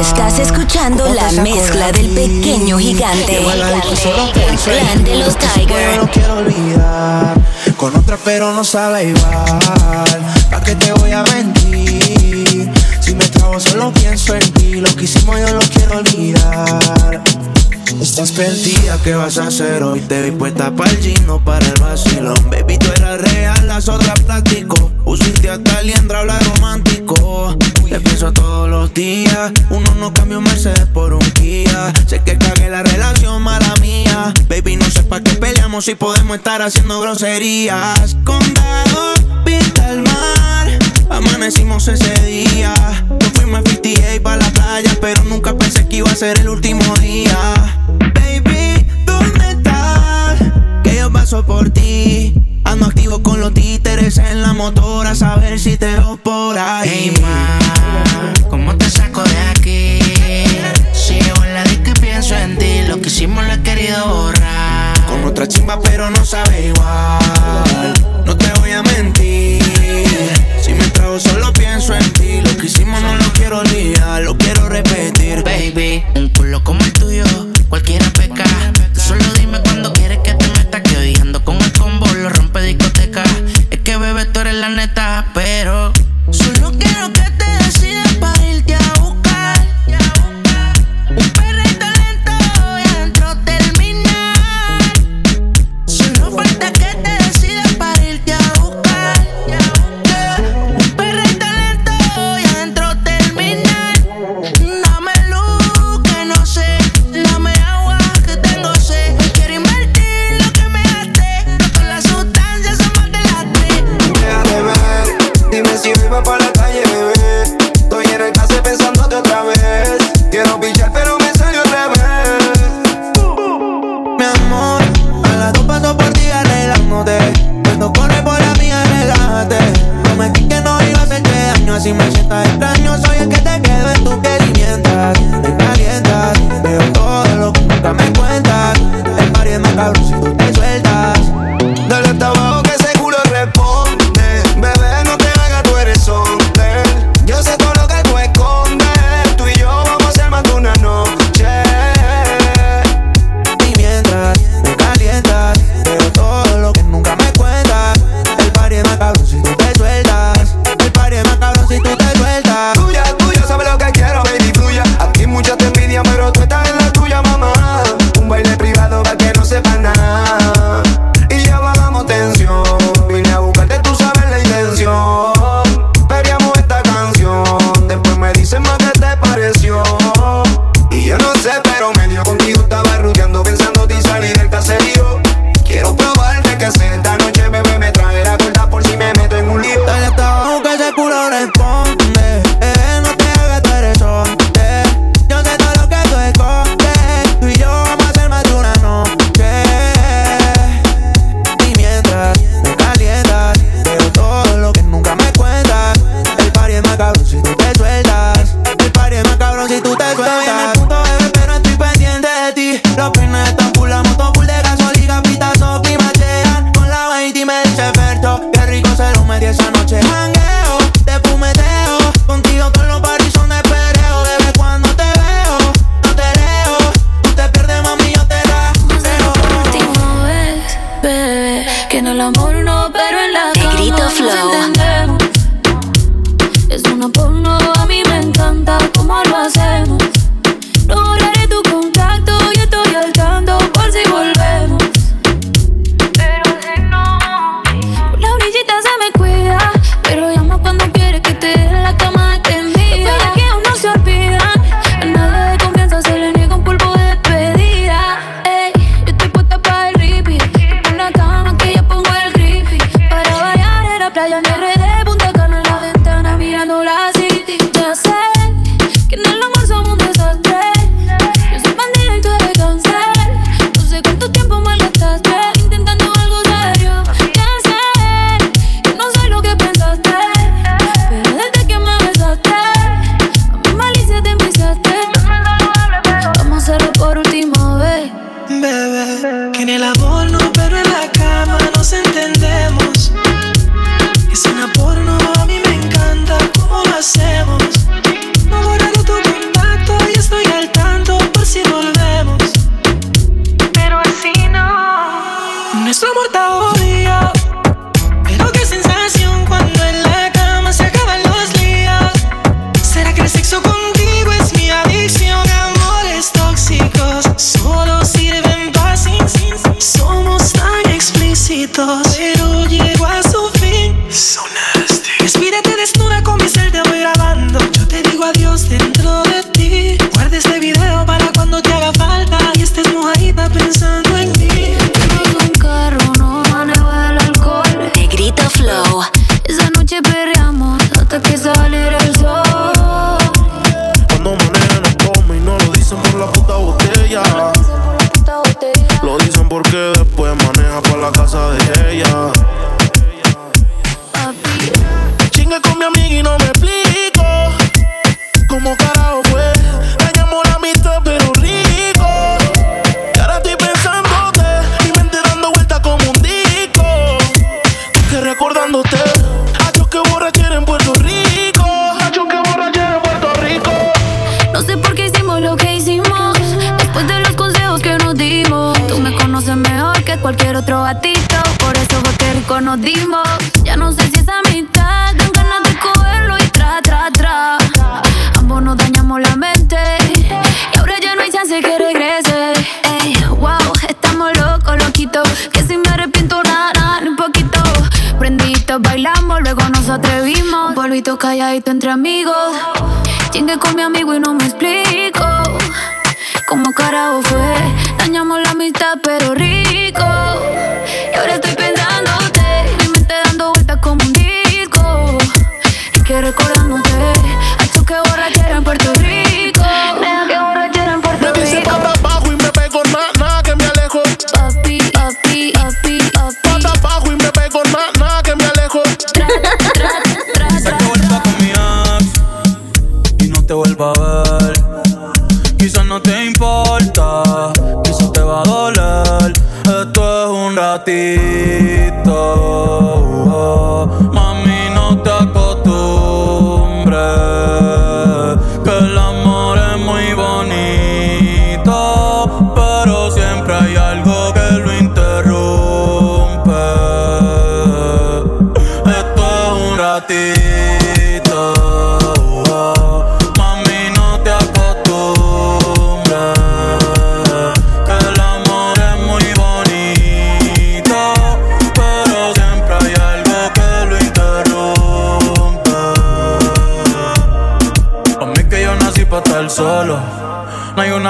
Estás escuchando la mezcla del pequeño gigante. El plan de los Tigers. No quiero olvidar. Con otra pero no sabe igual. ¿Para qué te voy a mentir? Si me trago solo pienso en ti. Lo que hicimos yo lo quiero olvidar. Estás perdida, ¿qué vas a hacer hoy? Te vi puesta para el gino, para el vacilón. Baby, tú eras real, las otras platico. Usiste hasta liendra, habla romántico. Te pienso todos los días. Uno no cambia un Mercedes por un Kia. Sé que cagué la relación, mala mía. Baby, no sé para qué peleamos si podemos estar haciendo groserías. Condado, pinta el mar. Amanecimos ese día. Nos fuimos a 58 para la playa Pero nunca iba a ser el último día. Baby, ¿dónde estás? Que yo paso por ti Ando activo con los títeres en la motora A saber si te veo por ahí. Hey ma, ¿cómo te saco de aquí? Sigo en la y pienso en ti Lo que hicimos lo he querido borrar. Con otra chimba pero no sabe igual. No te voy a mentir. Si me trago solo pienso en ti. Lo que hicimos no lo quiero olvidar Lo quiero repetir. Baby, un culo como el tuyo Cualquiera peca. Solo dime cuando quieres que te meta Que hoy ando con el combo Lo rompe discoteca. Es que bebé tú eres la neta Pero en el adorno, pero en la cama no se entendemos. calladito entre amigos. Chingue con mi amigo y no me explico. Como carajo fue, dañamos la amistad, pero rico. te vuelva a ver. Quizás no te importa, quizás te va a doler. Esto es un ratito. Oh, oh.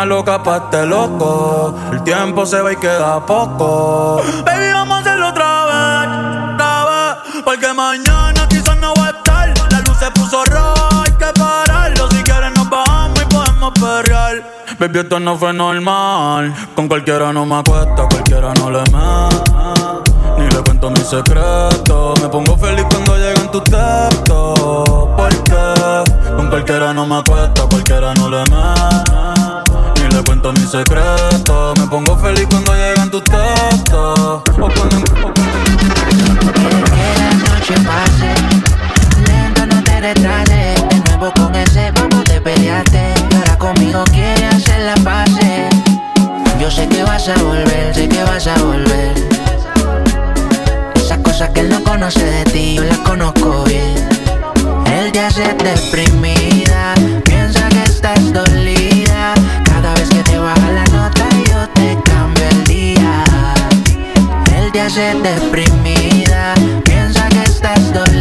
loca pa' este loco. El tiempo se va y queda poco. Baby, vamos a hacerlo otra vez, otra vez. Porque mañana quizás no va a estar. La luz se puso roja, hay que pararlo. Si quieren nos bajamos y podemos perrear. Baby, esto no fue normal. Con cualquiera no me acuesta, cualquiera no le meto. Ni le cuento mi secreto. Me pongo feliz cuando llegan tus textos. Porque con cualquiera no me acuesta, cualquiera no le meto cuento mis secretos. Me pongo feliz cuando llegan tus textos. O cuando, la noche pase, lento no te retrases. De nuevo con ese vamos te peleaste. Ahora conmigo quiere hacer la pase. Yo sé que vas a volver, sé que vas a volver. Esas cosas que él no conoce de ti, yo las conozco bien. Él ya se deprimida, piensa que estás dolida calles deprimida, piensa que estás dormida.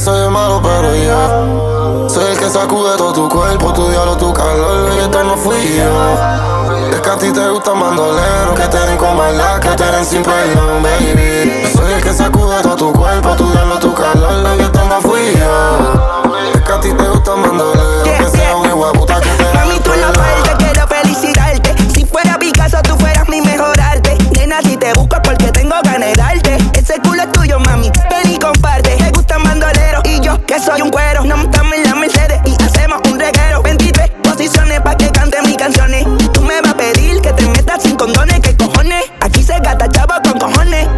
soy el malo, pero yo soy el que sacude todo tu cuerpo, tu diablo, tu calor. Y esto no fui yo. Es que a ti te gustan mandoleros que te den con maldad, que te den sin perdón, baby. Soy el que sacude todo tu cuerpo, tu diablo, tu calor. Y esto no fui yo. Soy un cuero. No montamos en la Mercedes y hacemos un reguero. 23 posiciones pa' que cante mis canciones. Tú me vas a pedir que te metas sin condones. ¿Qué cojones? Aquí se gasta chavo con cojones.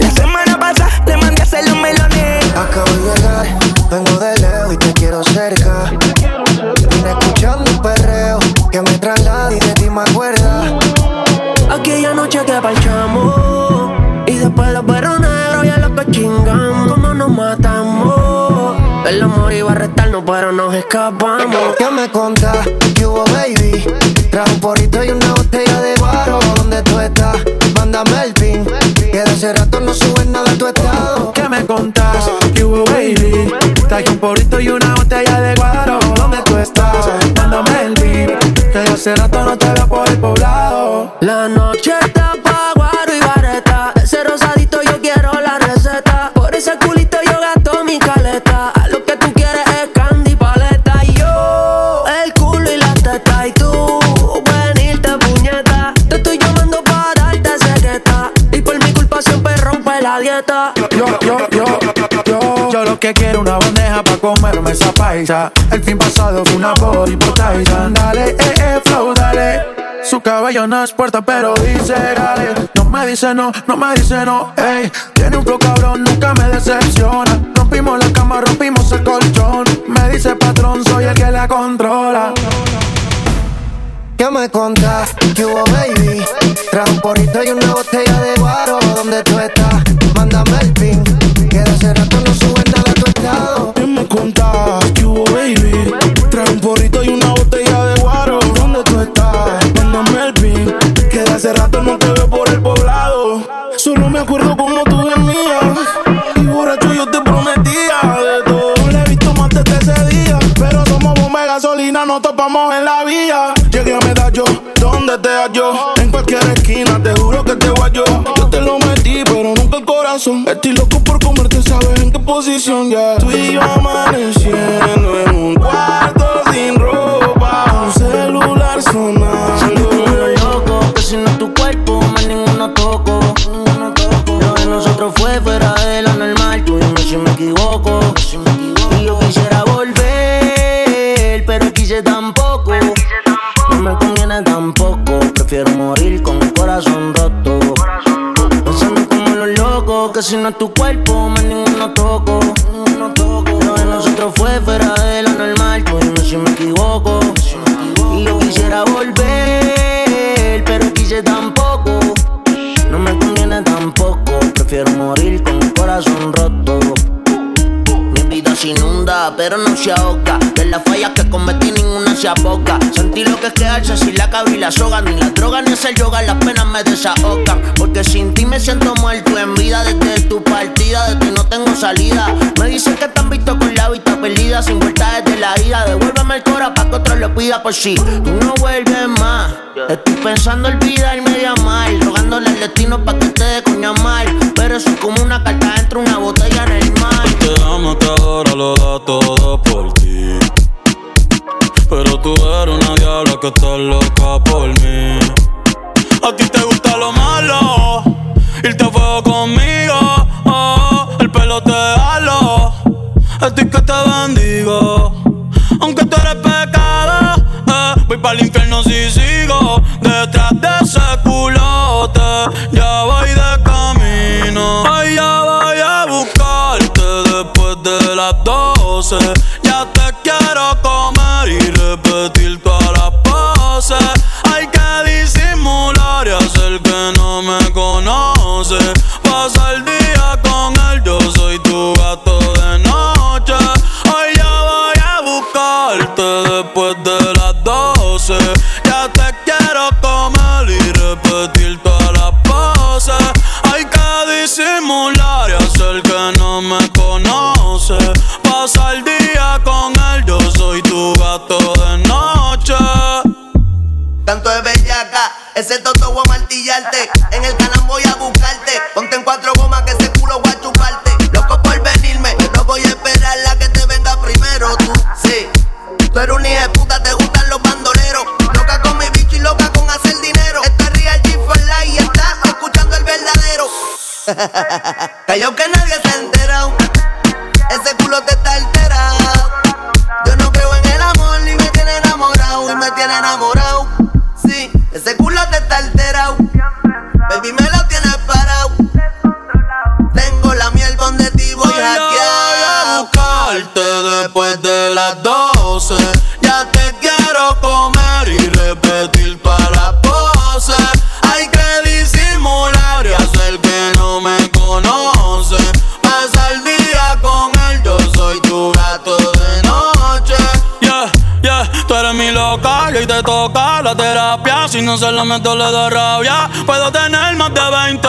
Pero nos escapamos ¿Qué me contás? Dieta. Yo, yo, yo, yo, yo Yo lo que quiero una bandeja pa' comerme esa paisa. El fin pasado fue una body por Tyson. Dale, eh, eh, flow, dale. Su cabello no es puerta pero dice dale No me dice no, no me dice no, ey. Tiene un flow cabrón, nunca me decepciona. Rompimos la cama, rompimos el colchón. Me dice patrón, soy el que la controla ¿Qué me contás? ¿Qué baby? Trajo un porrito y una botella de guaro. ¿Dónde tú estás? Mándame el pin. Que de hace rato no subes nada a tu estado. ¿Qué me contás? ¿Qué baby? Trae un porrito y una botella de guaro. ¿Dónde tú estás? Mándame el pin. Que de hace rato no te veo por el poblado. Solo me acuerdo en qué posición locos, que si no es tu cuerpo, más ninguno toco. Lo que es quedarse sin la cabra y la soga. Ni la droga ni hacer yoga, las penas me desahogan. Porque sin ti me siento muerto en vida. Desde tu partida, de ti no tengo salida. Me dicen que te han visto con la vista perdida. Sin vuelta desde la ida. Devuélveme el cora pa' que otro lo pida por si tú no vuelves más. Estoy pensando olvidarme de amar. Rogándole al destino pa' que te dé coña mal. Pero eso es como una carta entre una botella en el mar. Te amo, te adoro, lo da todo por diabla que está loca por mí. A ti te gusta په د me tiene enamorado. Si no se la meto, le da rabia. Puedo tener más de 20,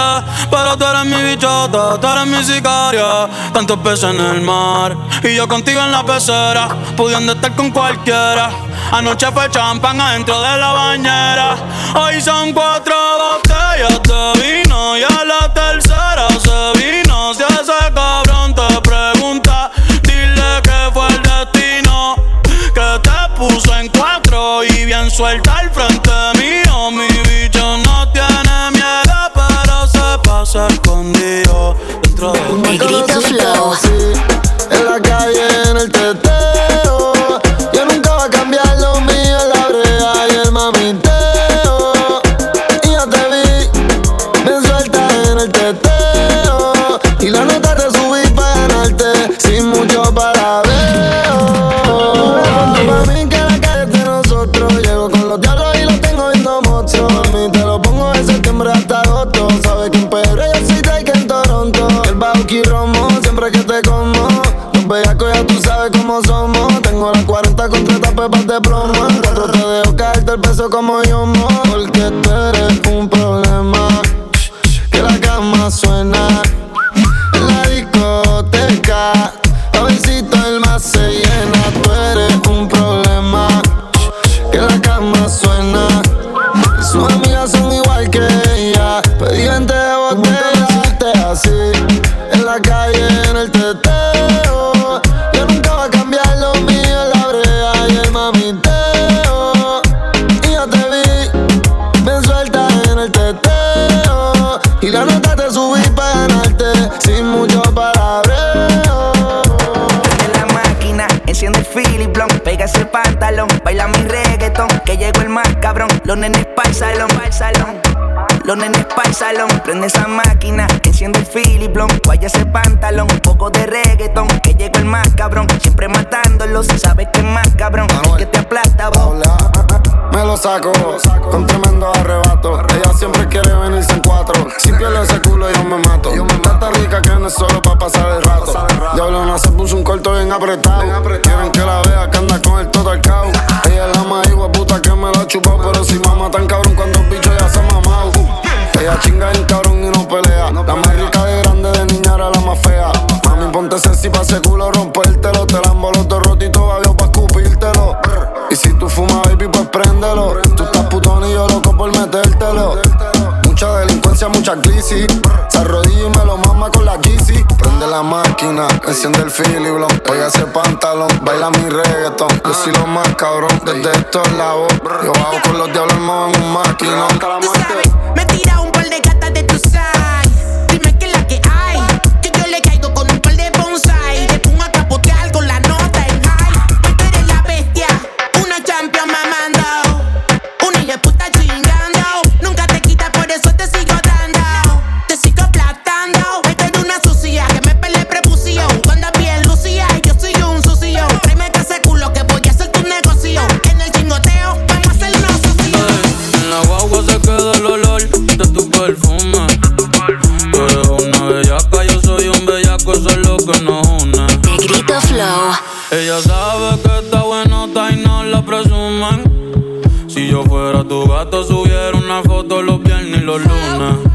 pero tú eres mi bichota, tú eres mi sicaria. Tantos peces en el mar y yo contigo en la pecera, pudiendo estar con cualquiera. Anoche fue champán adentro de la bañera. Hoy son cuatro botellas de vino y a la tercera se vino. Si ese cabrón te pregunta, dile que fue el destino que te puso en cuatro y bien suelta Negrito Flow. Como Philip Blon, pega ese pantalón, baila mi reggaetón, que llegó el más cabrón, los nenes pa'l salón, pa'l salón. Los nenes pa'l salón, prende esa máquina, enciende el Philip Blon, vaya ese pantalón, un poco de reggaetón, que llegó el más cabrón, siempre matándolo, si sabes que es más cabrón, que te aplasta vos. Me lo saco con tremendo arrebato. Ella siempre quiere venirse en cuatro. Si pierde ese culo, yo me mato. Yo me mata rica que no es solo pa' pasar el rato. Diablona se puso un corto bien apretado. Quieren que la vea que anda con el todo al. Ella es la más hijo puta que me la ha chupado. Pero si mamá tan cabrón cuando el bicho ya se ha mamado. Ella chinga en cabrón y no pelea. La más rica de grande de niña era la más fea. Mami, ponte sexy pa' ese culo rompértelo. Te la mucha. Se arrodilla y me lo mama con la Yeezy. Prende la máquina, enciende el Blon. Oye ese pantalón, baila mi reggaeton. Yo soy lo más cabrón, desde estos lados. Yo bajo con los diablos armados en un maquinón. Hasta la muerte. Se queda el olor de tu perfume. Tú eres una bellaca, yo soy un bellaco, eso es lo que nos une. Negrito Flow. Ella sabe que está buenota y no la presumen. Si yo fuera tu gato, subiera una foto los viernes y los lunes.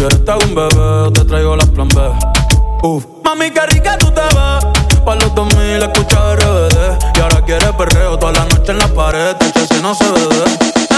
Si eres te hago un bebé, te traigo las plan B. Uf. Mami, qué rica tú te ves. Pa' los 2000 escucha RBD. Y ahora quieres perreo toda la noche en la pared. Este si no se ve.